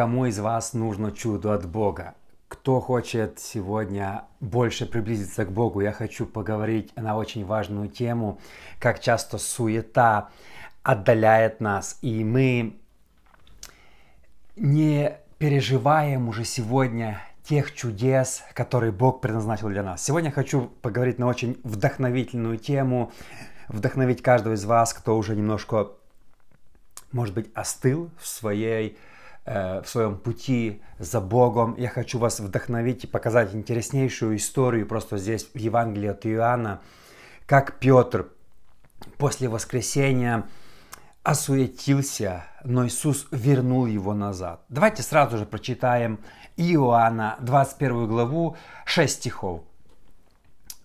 Кому из вас нужно чудо от Бога? Кто хочет сегодня больше приблизиться к Богу? Я хочу поговорить на очень важную тему, как часто суета отдаляет нас, и мы не переживаем уже сегодня тех чудес, которые Бог предназначил для нас. Сегодня хочу поговорить на очень вдохновительную тему, вдохновить каждого из вас, кто уже немножко, может быть, остыл в своей в своем пути за Богом. Я хочу вас вдохновить и показать интереснейшую историю просто здесь в Евангелии от Иоанна, как Петр после воскресения осуетился, но Иисус вернул его назад. Давайте сразу же прочитаем Иоанна 21 главу 6 стихов.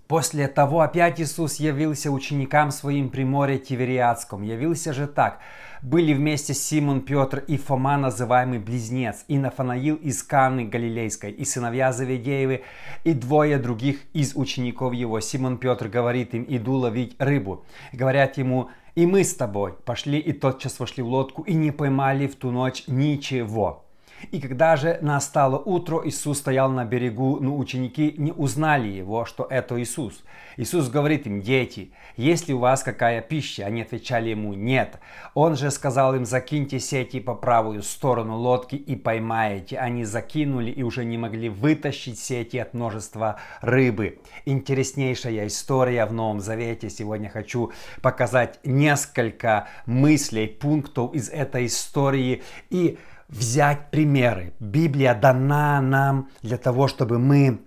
После того опять Иисус явился ученикам своим при море Тивериадском. Явился же так. Были вместе Симон, Петр и Фома, называемый Близнец, и Нафанаил из Каны Галилейской, и сыновья Заведеевы, и двое других из учеников его. Симон Петр говорит им, иду ловить рыбу. Говорят ему, и мы с тобой пошли и тотчас вошли в лодку и не поймали в ту ночь ничего. И когда же настало утро, Иисус стоял на берегу, но ученики не узнали его, что это Иисус. Иисус говорит им, дети, есть ли у вас какая пища? Они отвечали ему, нет. Он же сказал им, закиньте сети по правую сторону лодки и поймаете. Они закинули и уже не могли вытащить сети от множества рыбы. Интереснейшая история в Новом Завете. Сегодня хочу показать несколько мыслей, пунктов из этой истории и взять примеры. Библия дана нам для того, чтобы мы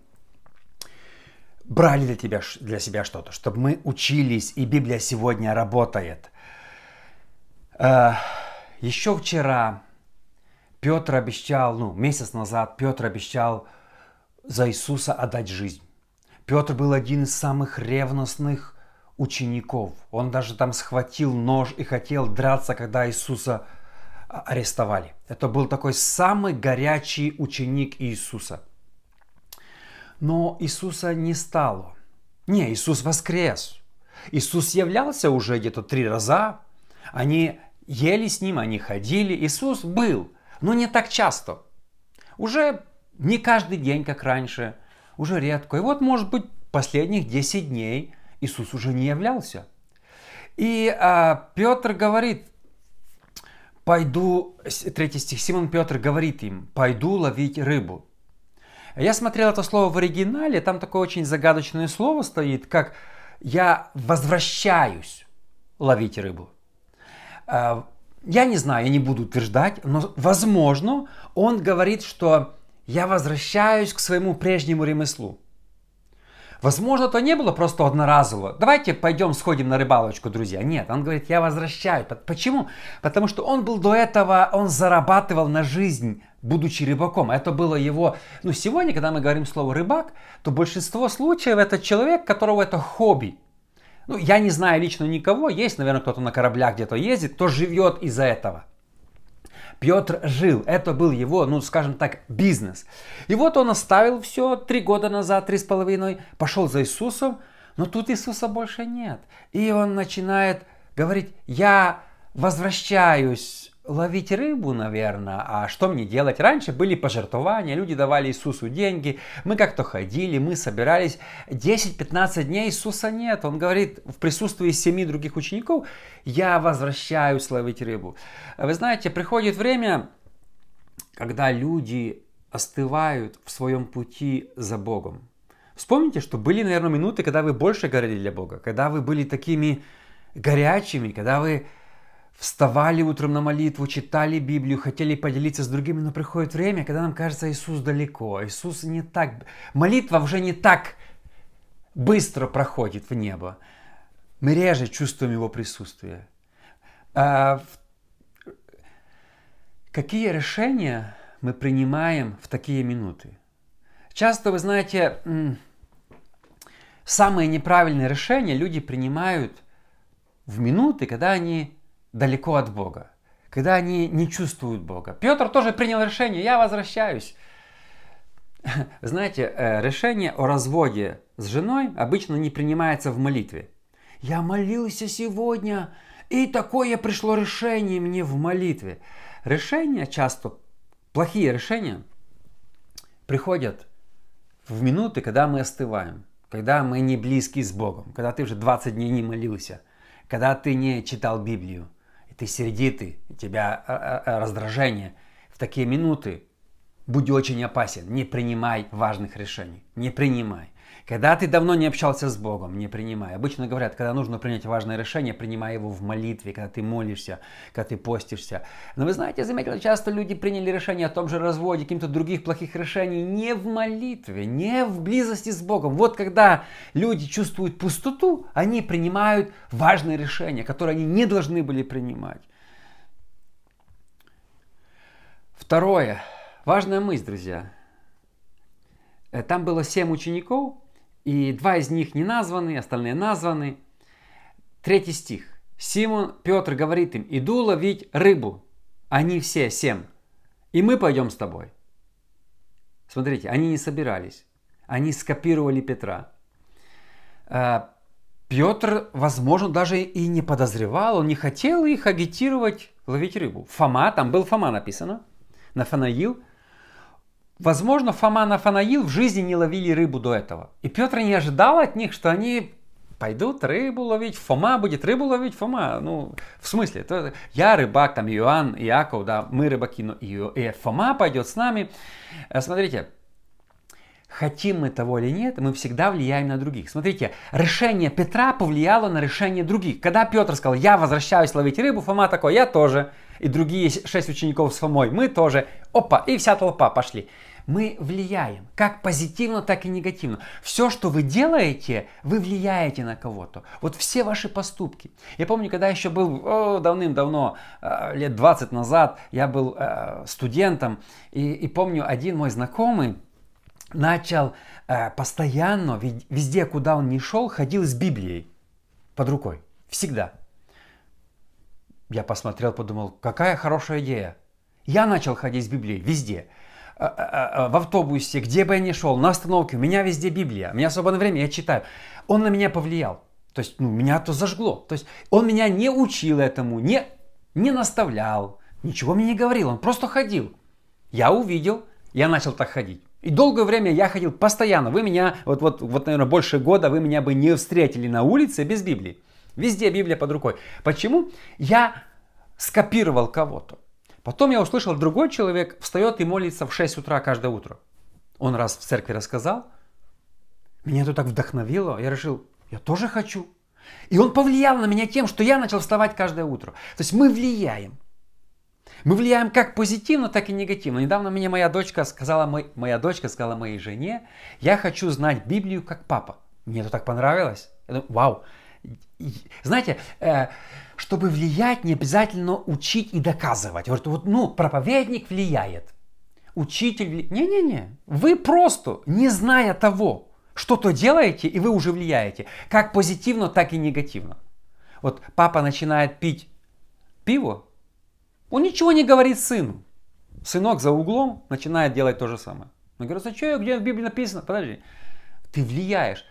брали для, тебя, для себя что-то, чтобы мы учились, и Библия сегодня работает. Э, еще вчера Петр обещал, ну, месяц назад Петр обещал за Иисуса отдать жизнь. Петр был один из самых ревностных учеников. Он даже там схватил нож и хотел драться, когда Иисуса арестовали. Это был такой самый горячий ученик Иисуса. Но Иисуса не стало. Не, Иисус воскрес. Иисус являлся уже где-то три раза. Они ели с ним, они ходили. Иисус был, но не так часто. Уже не каждый день, как раньше. Уже редко. И вот, может быть, последних 10 дней Иисус уже не являлся. И а, Петр говорит, пойду, третий стих, Симон Петр говорит им, пойду ловить рыбу. Я смотрел это слово в оригинале, там такое очень загадочное слово стоит, как я возвращаюсь ловить рыбу. А, я не знаю, я не буду утверждать, но возможно, он говорит, что я возвращаюсь к своему прежнему ремеслу. Возможно, это не было просто одноразово. Давайте пойдем сходим на рыбалочку, друзья. Нет, он говорит, я возвращаюсь. Почему? Потому что он был до этого, он зарабатывал на жизнь, будучи рыбаком. Это было его... Ну, сегодня, когда мы говорим слово рыбак, то большинство случаев это человек, которого это хобби. Ну, я не знаю лично никого, есть, наверное, кто-то на кораблях где-то ездит, кто живет из-за этого. Петр жил. Это был его, ну, скажем так, бизнес. И вот он оставил все три года назад, три с половиной, пошел за Иисусом, но тут Иисуса больше нет. И он начинает говорить, я возвращаюсь ловить рыбу, наверное. А что мне делать? Раньше были пожертвования, люди давали Иисусу деньги, мы как-то ходили, мы собирались. 10-15 дней Иисуса нет. Он говорит в присутствии семи других учеников, я возвращаюсь ловить рыбу. Вы знаете, приходит время, когда люди остывают в своем пути за Богом. Вспомните, что были, наверное, минуты, когда вы больше горели для Бога, когда вы были такими горячими, когда вы вставали утром на молитву, читали Библию, хотели поделиться с другими, но приходит время, когда нам кажется, Иисус далеко, Иисус не так, молитва уже не так быстро проходит в небо. Мы реже чувствуем Его присутствие. А какие решения мы принимаем в такие минуты? Часто, вы знаете, самые неправильные решения люди принимают в минуты, когда они далеко от Бога, когда они не чувствуют Бога. Петр тоже принял решение, я возвращаюсь. Знаете, э, решение о разводе с женой обычно не принимается в молитве. Я молился сегодня, и такое пришло решение мне в молитве. Решение часто плохие решения приходят в минуты, когда мы остываем, когда мы не близки с Богом, когда ты уже 20 дней не молился, когда ты не читал Библию, ты сердитый, у тебя а, а, раздражение. В такие минуты будь очень опасен, не принимай важных решений, не принимай. Когда ты давно не общался с Богом, не принимай. Обычно говорят, когда нужно принять важное решение, принимай его в молитве, когда ты молишься, когда ты постишься. Но вы знаете, я заметил, часто люди приняли решение о том же разводе, каким-то других плохих решений не в молитве, не в близости с Богом. Вот когда люди чувствуют пустоту, они принимают важные решения, которые они не должны были принимать. Второе. Важная мысль, друзья. Э, там было семь учеников, и два из них не названы, остальные названы. Третий стих. Симон Петр говорит им, иду ловить рыбу. Они все, семь. И мы пойдем с тобой. Смотрите, они не собирались. Они скопировали Петра. А, Петр, возможно, даже и не подозревал, он не хотел их агитировать ловить рыбу. Фома, там был Фома написано, Нафанаил, Возможно, Фома Нафанаил в жизни не ловили рыбу до этого. И Петр не ожидал от них, что они пойдут рыбу ловить, Фома будет рыбу ловить, Фома, ну, в смысле, то, я рыбак, там, Иоанн, Иаков, да, мы рыбаки, но и, и Фома пойдет с нами. Э, смотрите, хотим мы того или нет, мы всегда влияем на других. Смотрите, решение Петра повлияло на решение других. Когда Петр сказал, я возвращаюсь ловить рыбу, Фома такой, я тоже. И другие шесть учеников с Фомой, мы тоже. Опа, и вся толпа пошли мы влияем, как позитивно, так и негативно. Все, что вы делаете, вы влияете на кого-то. Вот все ваши поступки. Я помню, когда еще был давным-давно, э, лет 20 назад, я был э, студентом, и, и помню, один мой знакомый начал э, постоянно, везде, куда он не шел, ходил с Библией под рукой. Всегда. Я посмотрел, подумал, какая хорошая идея. Я начал ходить с Библией везде. А, а, а, в автобусе, где бы я ни шел, на остановке, у меня везде Библия, у меня свободное время, я читаю. Он на меня повлиял. То есть, ну, меня то зажгло. То есть, он меня не учил этому, не, не наставлял, ничего мне не говорил, он просто ходил. Я увидел, я начал так ходить. И долгое время я ходил постоянно. Вы меня, вот, вот, вот, наверное, больше года вы меня бы не встретили на улице без Библии. Везде Библия под рукой. Почему? Я скопировал кого-то. Потом я услышал, другой человек встает и молится в 6 утра каждое утро. Он раз в церкви рассказал. Меня это так вдохновило. Я решил, я тоже хочу. И он повлиял на меня тем, что я начал вставать каждое утро. То есть мы влияем. Мы влияем как позитивно, так и негативно. Недавно мне моя дочка сказала, моя дочка сказала моей жене, я хочу знать Библию как папа. Мне это так понравилось. Я думаю, вау. Знаете, э, чтобы влиять, не обязательно учить и доказывать. Вот, вот, ну, проповедник влияет, учитель влияет. Не-не-не, вы просто, не зная того, что-то делаете, и вы уже влияете. Как позитивно, так и негативно. Вот папа начинает пить пиво, он ничего не говорит сыну. Сынок за углом начинает делать то же самое. Он говорит, а что, где в Библии написано? Подожди. Ты влияешь.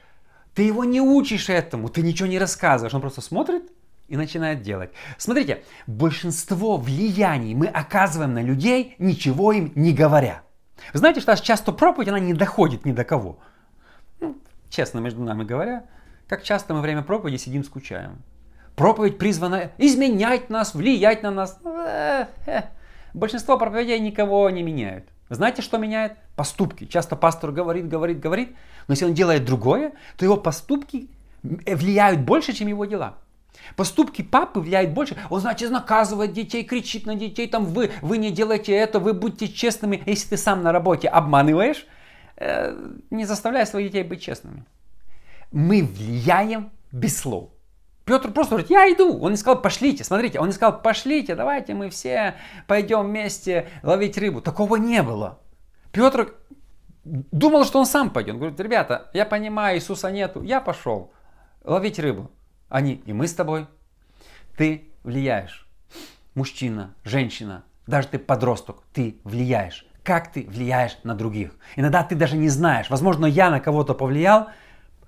Ты его не учишь этому, ты ничего не рассказываешь. Он просто смотрит и начинает делать. Смотрите, большинство влияний мы оказываем на людей, ничего им не говоря. Вы знаете, что часто проповедь, она не доходит ни до кого. Ну, честно, между нами говоря, как часто мы время проповеди сидим, скучаем. Проповедь призвана изменять нас, влиять на нас. Э, э. Большинство проповедей никого не меняют. Знаете, что меняет? Поступки. Часто пастор говорит, говорит, говорит, но если он делает другое, то его поступки влияют больше, чем его дела. Поступки папы влияют больше. Он, значит, наказывает детей, кричит на детей, там, вы, вы не делаете это, вы будьте честными. Если ты сам на работе обманываешь, э, не заставляй своих детей быть честными. Мы влияем без слов. Петр просто говорит, я иду. Он не сказал, пошлите, смотрите, он не сказал, пошлите, давайте мы все пойдем вместе ловить рыбу. Такого не было. Петр думал, что он сам пойдет. Он говорит, ребята, я понимаю, Иисуса нету, я пошел ловить рыбу. Они и мы с тобой. Ты влияешь. Мужчина, женщина, даже ты подросток, ты влияешь. Как ты влияешь на других. Иногда ты даже не знаешь. Возможно, я на кого-то повлиял,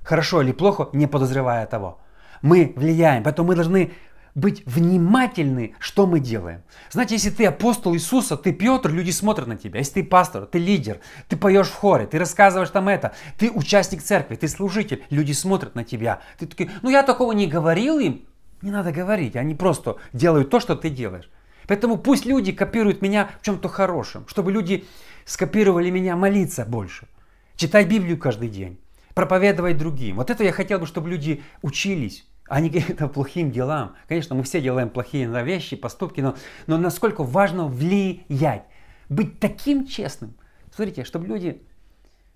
хорошо или плохо, не подозревая того. Мы влияем, поэтому мы должны быть внимательны, что мы делаем. Знаете, если ты апостол Иисуса, ты Петр, люди смотрят на тебя. Если ты пастор, ты лидер, ты поешь в хоре, ты рассказываешь там это, ты участник церкви, ты служитель, люди смотрят на тебя. Ты такой, ну я такого не говорил им. Не надо говорить, они просто делают то, что ты делаешь. Поэтому пусть люди копируют меня в чем-то хорошем, чтобы люди скопировали меня молиться больше, читать Библию каждый день, проповедовать другим. Вот это я хотел бы, чтобы люди учились а не каким-то плохим делам. Конечно, мы все делаем плохие вещи, поступки, но, но насколько важно влиять, быть таким честным. Смотрите, чтобы люди,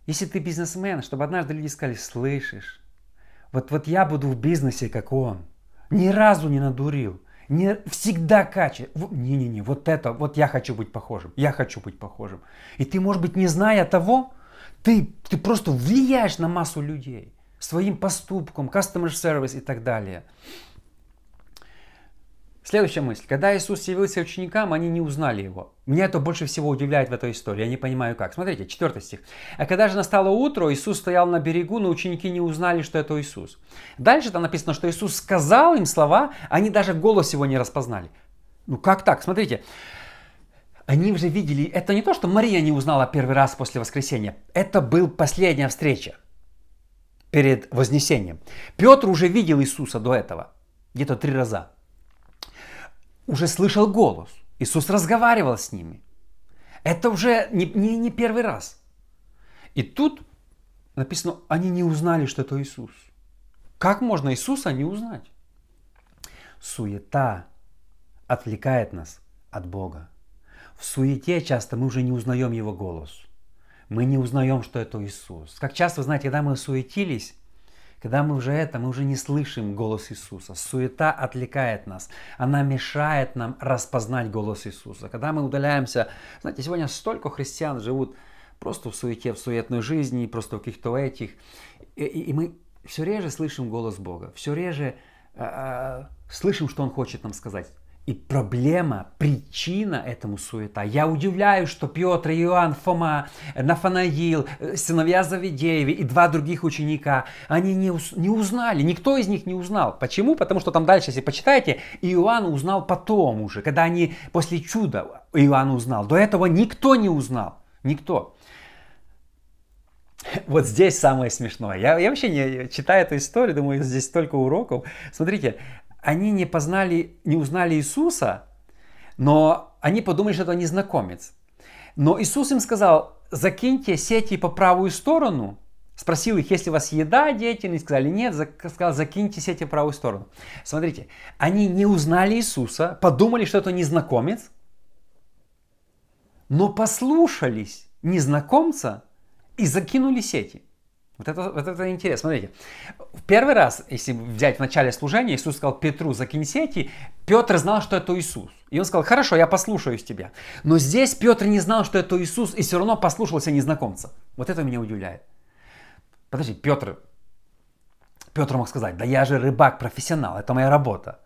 если ты бизнесмен, чтобы однажды люди сказали, слышишь, вот, вот я буду в бизнесе, как он, ни разу не надурил, не, всегда качество. Не-не-не, вот это, вот я хочу быть похожим, я хочу быть похожим. И ты, может быть, не зная того, ты, ты просто влияешь на массу людей своим поступком, customer service и так далее. Следующая мысль. Когда Иисус явился ученикам, они не узнали его. Меня это больше всего удивляет в этой истории. Я не понимаю как. Смотрите, четвертый стих. А когда же настало утро, Иисус стоял на берегу, но ученики не узнали, что это Иисус. Дальше там написано, что Иисус сказал им слова, они даже голос его не распознали. Ну как так? Смотрите. Они уже видели, это не то, что Мария не узнала первый раз после воскресения. Это был последняя встреча перед Вознесением. Петр уже видел Иисуса до этого, где-то три раза. Уже слышал голос. Иисус разговаривал с ними. Это уже не, не, не первый раз. И тут написано, они не узнали, что это Иисус. Как можно Иисуса не узнать? Суета отвлекает нас от Бога. В суете часто мы уже не узнаем Его голос мы не узнаем, что это Иисус. Как часто, вы знаете, когда мы суетились, когда мы уже это, мы уже не слышим голос Иисуса. Суета отвлекает нас. Она мешает нам распознать голос Иисуса. Когда мы удаляемся, знаете, сегодня столько христиан живут просто в суете, в суетной жизни, просто в каких-то этих. И, и, и мы все реже слышим голос Бога, все реже э, слышим, что Он хочет нам сказать. И проблема, причина этому суета. Я удивляюсь, что Петр, Иоанн, Фома, Нафанаил, э, сыновья Завидееви и два других ученика, они не, не узнали, никто из них не узнал. Почему? Потому что там дальше, если почитаете, Иоанн узнал потом уже, когда они после чуда Иоанн узнал. До этого никто не узнал, никто. Вот здесь самое смешное. Я, я вообще не читаю эту историю, думаю, здесь столько уроков. Смотрите, они не познали, не узнали Иисуса, но они подумали, что это незнакомец. Но Иисус им сказал, закиньте сети по правую сторону. Спросил их, есть ли у вас еда, дети, они сказали нет, сказал, закиньте сети по правую сторону. Смотрите, они не узнали Иисуса, подумали, что это незнакомец, но послушались незнакомца и закинули сети. Вот это, вот это интересно. Смотрите, в первый раз, если взять в начале служения, Иисус сказал Петру, закинь сети, Петр знал, что это Иисус. И он сказал, хорошо, я послушаюсь тебя. Но здесь Петр не знал, что это Иисус, и все равно послушался незнакомца. Вот это меня удивляет. Подожди, Петр, Петр мог сказать, да я же рыбак, профессионал, это моя работа.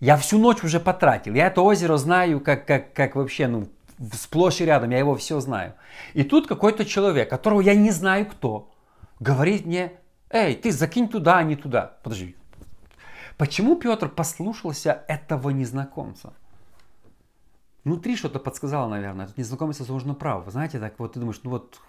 Я всю ночь уже потратил, я это озеро знаю, как, как, как вообще, ну, сплошь и рядом, я его все знаю. И тут какой-то человек, которого я не знаю кто, говорит мне, эй, ты закинь туда, а не туда. Подожди. Почему Петр послушался этого незнакомца? Внутри что-то подсказало, наверное. Этот незнакомец, возможно, прав. Знаете, так вот ты думаешь, ну вот,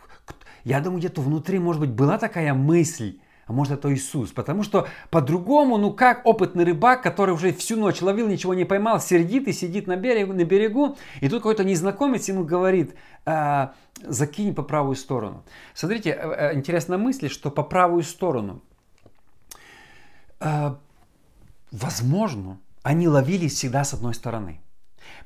я думаю, где-то внутри, может быть, была такая мысль, а может это Иисус. Потому что по-другому, ну как опытный рыбак, который уже всю ночь ловил, ничего не поймал, сердит и сидит на берегу, на берегу, и тут какой-то незнакомец ему говорит, а, закинь по правую сторону. Смотрите, э, э, интересная мысль, что по правую сторону. А, возможно, они ловились всегда с одной стороны.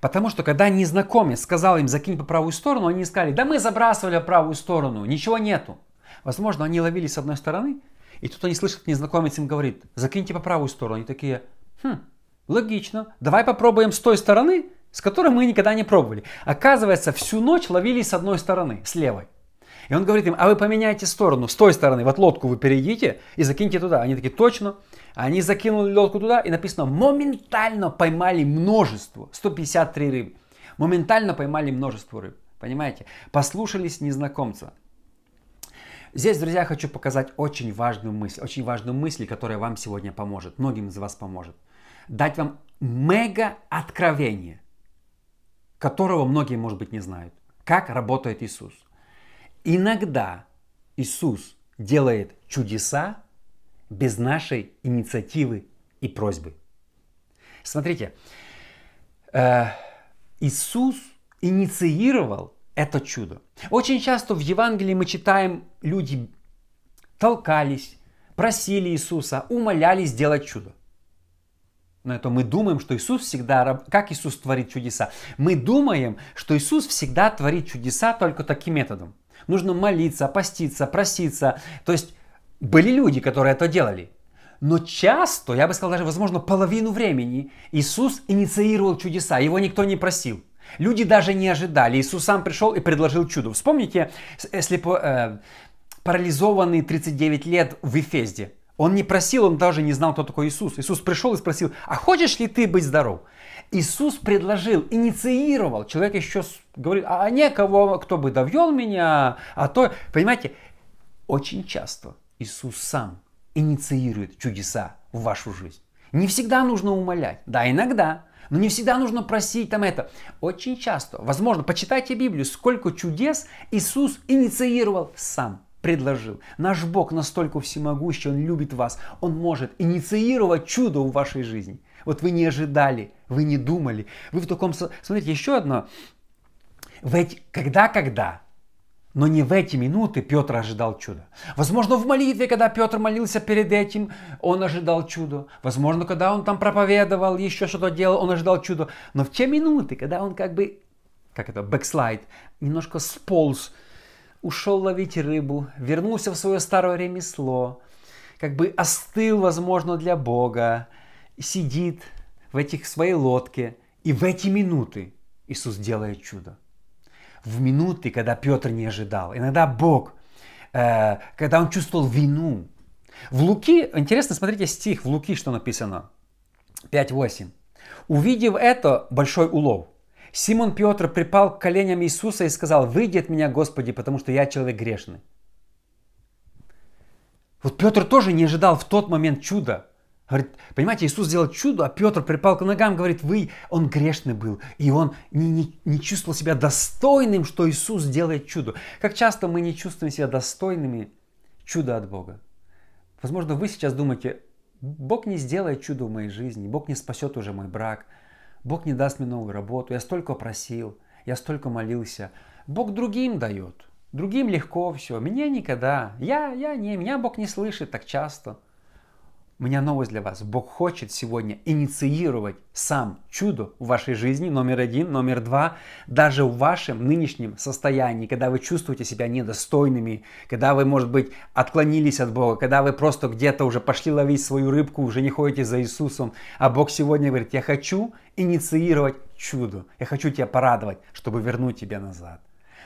Потому что когда незнакомец сказал им закинь по правую сторону, они сказали, да мы забрасывали правую сторону, ничего нету. Возможно, они ловились с одной стороны, и тут они слышат, незнакомец им говорит, закиньте по правую сторону. Они такие, хм, логично, давай попробуем с той стороны, с которой мы никогда не пробовали. Оказывается, всю ночь ловили с одной стороны, с левой. И он говорит им, а вы поменяйте сторону, с той стороны, вот лодку вы перейдите и закиньте туда. Они такие, точно. Они закинули лодку туда, и написано, моментально поймали множество, 153 рыбы. Моментально поймали множество рыб. Понимаете? Послушались незнакомца. Здесь, друзья, хочу показать очень важную мысль, очень важную мысль, которая вам сегодня поможет, многим из вас поможет. Дать вам мега-откровение, которого многие, может быть, не знают. Как работает Иисус. Иногда Иисус делает чудеса без нашей инициативы и просьбы. Смотрите, э, Иисус инициировал это чудо. Очень часто в Евангелии мы читаем, люди толкались, просили Иисуса, умоляли сделать чудо. Но это мы думаем, что Иисус всегда, как Иисус творит чудеса? Мы думаем, что Иисус всегда творит чудеса только таким методом. Нужно молиться, поститься, проситься. То есть были люди, которые это делали. Но часто, я бы сказал даже, возможно, половину времени Иисус инициировал чудеса, его никто не просил. Люди даже не ожидали. Иисус сам пришел и предложил чудо. Вспомните, если э, парализованный 39 лет в Эфезде. Он не просил, он даже не знал, кто такой Иисус. Иисус пришел и спросил, а хочешь ли ты быть здоров? Иисус предложил, инициировал. Человек еще говорит, а некого, кто бы довел меня, а то... Понимаете, очень часто Иисус сам инициирует чудеса в вашу жизнь. Не всегда нужно умолять. Да, иногда. Но не всегда нужно просить там это. Очень часто, возможно, почитайте Библию, сколько чудес Иисус инициировал сам предложил. Наш Бог настолько всемогущий, Он любит вас. Он может инициировать чудо в вашей жизни. Вот вы не ожидали, вы не думали. Вы в таком... Смотрите, еще одно. В эти... Когда-когда но не в эти минуты Петр ожидал чуда. Возможно, в молитве, когда Петр молился перед этим, он ожидал чуда. Возможно, когда он там проповедовал, еще что-то делал, он ожидал чуда. Но в те минуты, когда он как бы, как это, бэкслайд, немножко сполз, ушел ловить рыбу, вернулся в свое старое ремесло, как бы остыл, возможно, для Бога, сидит в этих своей лодке, и в эти минуты Иисус делает чудо в минуты, когда Петр не ожидал. Иногда Бог, э, когда он чувствовал вину. В Луки, интересно, смотрите стих в Луки, что написано. 5.8. Увидев это, большой улов. Симон Петр припал к коленям Иисуса и сказал, «Выйди от меня, Господи, потому что я человек грешный». Вот Петр тоже не ожидал в тот момент чуда. Говорит, понимаете, Иисус сделал чудо, а Петр припал к ногам, говорит, вы, он грешный был, и он не, не, не чувствовал себя достойным, что Иисус делает чудо. Как часто мы не чувствуем себя достойными чуда от Бога. Возможно, вы сейчас думаете, Бог не сделает чудо в моей жизни, Бог не спасет уже мой брак, Бог не даст мне новую работу, я столько просил, я столько молился. Бог другим дает, другим легко все, мне никогда, я, я не, меня Бог не слышит так часто – у меня новость для вас. Бог хочет сегодня инициировать сам чудо в вашей жизни, номер один. Номер два, даже в вашем нынешнем состоянии, когда вы чувствуете себя недостойными, когда вы, может быть, отклонились от Бога, когда вы просто где-то уже пошли ловить свою рыбку, уже не ходите за Иисусом, а Бог сегодня говорит, я хочу инициировать чудо, я хочу тебя порадовать, чтобы вернуть тебя назад.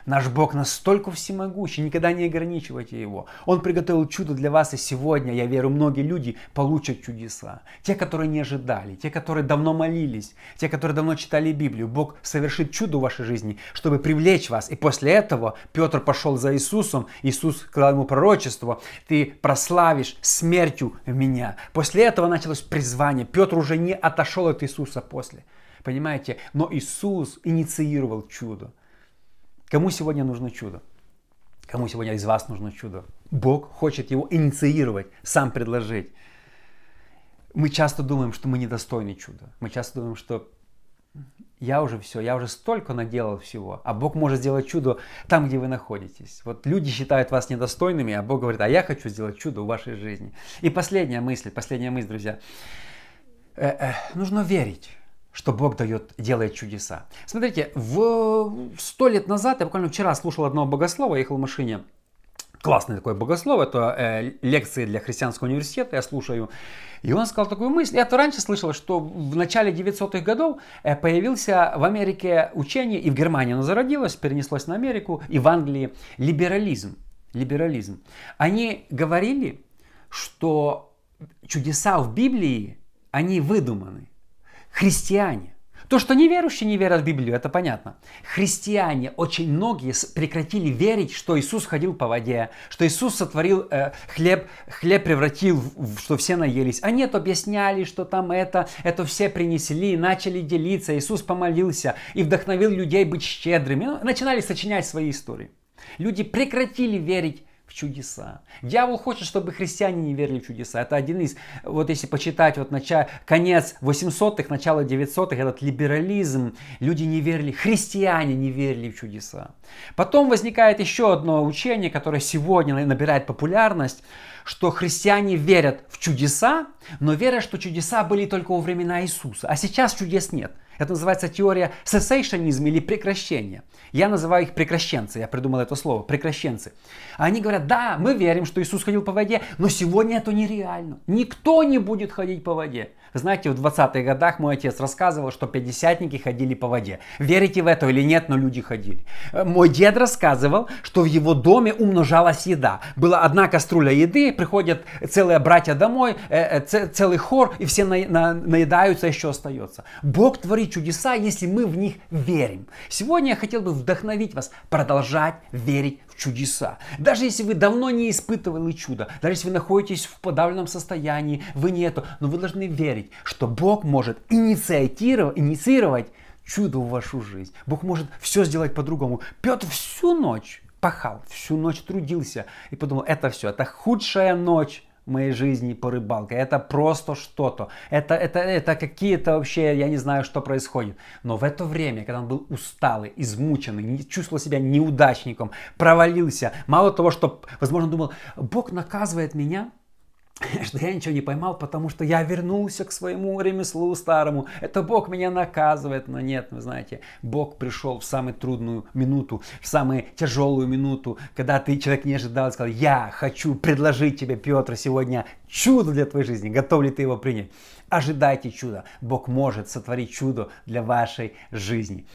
Наш Бог настолько всемогущий, никогда не ограничивайте Его. Он приготовил чудо для вас, и сегодня, я верю, многие люди получат чудеса. Те, которые не ожидали, те, которые давно молились, те, которые давно читали Библию. Бог совершит чудо в вашей жизни, чтобы привлечь вас. И после этого Петр пошел за Иисусом, Иисус сказал ему пророчество, ты прославишь смертью меня. После этого началось призвание. Петр уже не отошел от Иисуса после. Понимаете? Но Иисус инициировал чудо. Кому сегодня нужно чудо? Кому сегодня из вас нужно чудо? Бог хочет его инициировать, сам предложить. Мы часто думаем, что мы недостойны чуда. Мы часто думаем, что я уже все, я уже столько наделал всего, а Бог может сделать чудо там, где вы находитесь. Вот люди считают вас недостойными, а Бог говорит, а я хочу сделать чудо в вашей жизни. И последняя мысль, последняя мысль, друзья. Э -э, нужно верить что Бог дает, делает чудеса. Смотрите, в сто лет назад, я буквально вчера слушал одного богослова, ехал в машине, классный такой богослов, это э, лекции для христианского университета, я слушаю. И он сказал такую мысль, я-то раньше слышал, что в начале 900-х годов э, появился в Америке учение, и в Германии оно зародилось, перенеслось на Америку, и в Англии либерализм. Либерализм. Они говорили, что чудеса в Библии, они выдуманы христиане. То, что неверующие не верят в Библию, это понятно. Христиане, очень многие прекратили верить, что Иисус ходил по воде, что Иисус сотворил э, хлеб, хлеб превратил, в, что все наелись. Они это объясняли, что там это, это все принесли, начали делиться, Иисус помолился и вдохновил людей быть щедрыми. Ну, начинали сочинять свои истории. Люди прекратили верить чудеса. Дьявол хочет, чтобы христиане не верили в чудеса. Это один из, вот если почитать вот начало, конец 800-х, начало 900-х, этот либерализм, люди не верили, христиане не верили в чудеса. Потом возникает еще одно учение, которое сегодня набирает популярность, что христиане верят в чудеса, но верят, что чудеса были только во времена Иисуса, а сейчас чудес нет. Это называется теория сессейшенизма или прекращения. Я называю их прекращенцы, я придумал это слово, прекращенцы. Они говорят, да, мы верим, что Иисус ходил по воде, но сегодня это нереально. Никто не будет ходить по воде. Знаете, в 20-х годах мой отец рассказывал, что пятидесятники ходили по воде. Верите в это или нет, но люди ходили. Э, мой дед рассказывал, что в его доме умножалась еда. Была одна кастрюля еды, приходят целые братья домой, э, э, целый хор, и все наедаются, еще остается. Бог творит чудеса, если мы в них верим. Сегодня я хотел бы вдохновить вас продолжать верить в чудеса. Даже если вы давно не испытывали чудо, даже если вы находитесь в подавленном состоянии, вы нету, но вы должны верить, что Бог может инициировать, инициировать чудо в вашу жизнь. Бог может все сделать по-другому. Петр всю ночь пахал, всю ночь трудился и подумал, это все, это худшая ночь моей жизни по рыбалке. Это просто что-то. Это, это, это какие-то вообще, я не знаю, что происходит. Но в это время, когда он был усталый, измученный, чувствовал себя неудачником, провалился, мало того, что, возможно, думал, Бог наказывает меня, что я ничего не поймал, потому что я вернулся к своему ремеслу старому. Это Бог меня наказывает. Но нет, вы знаете, Бог пришел в самую трудную минуту, в самую тяжелую минуту, когда ты человек не ожидал, сказал, я хочу предложить тебе, Петр, сегодня чудо для твоей жизни. Готов ли ты его принять? Ожидайте чуда. Бог может сотворить чудо для вашей жизни.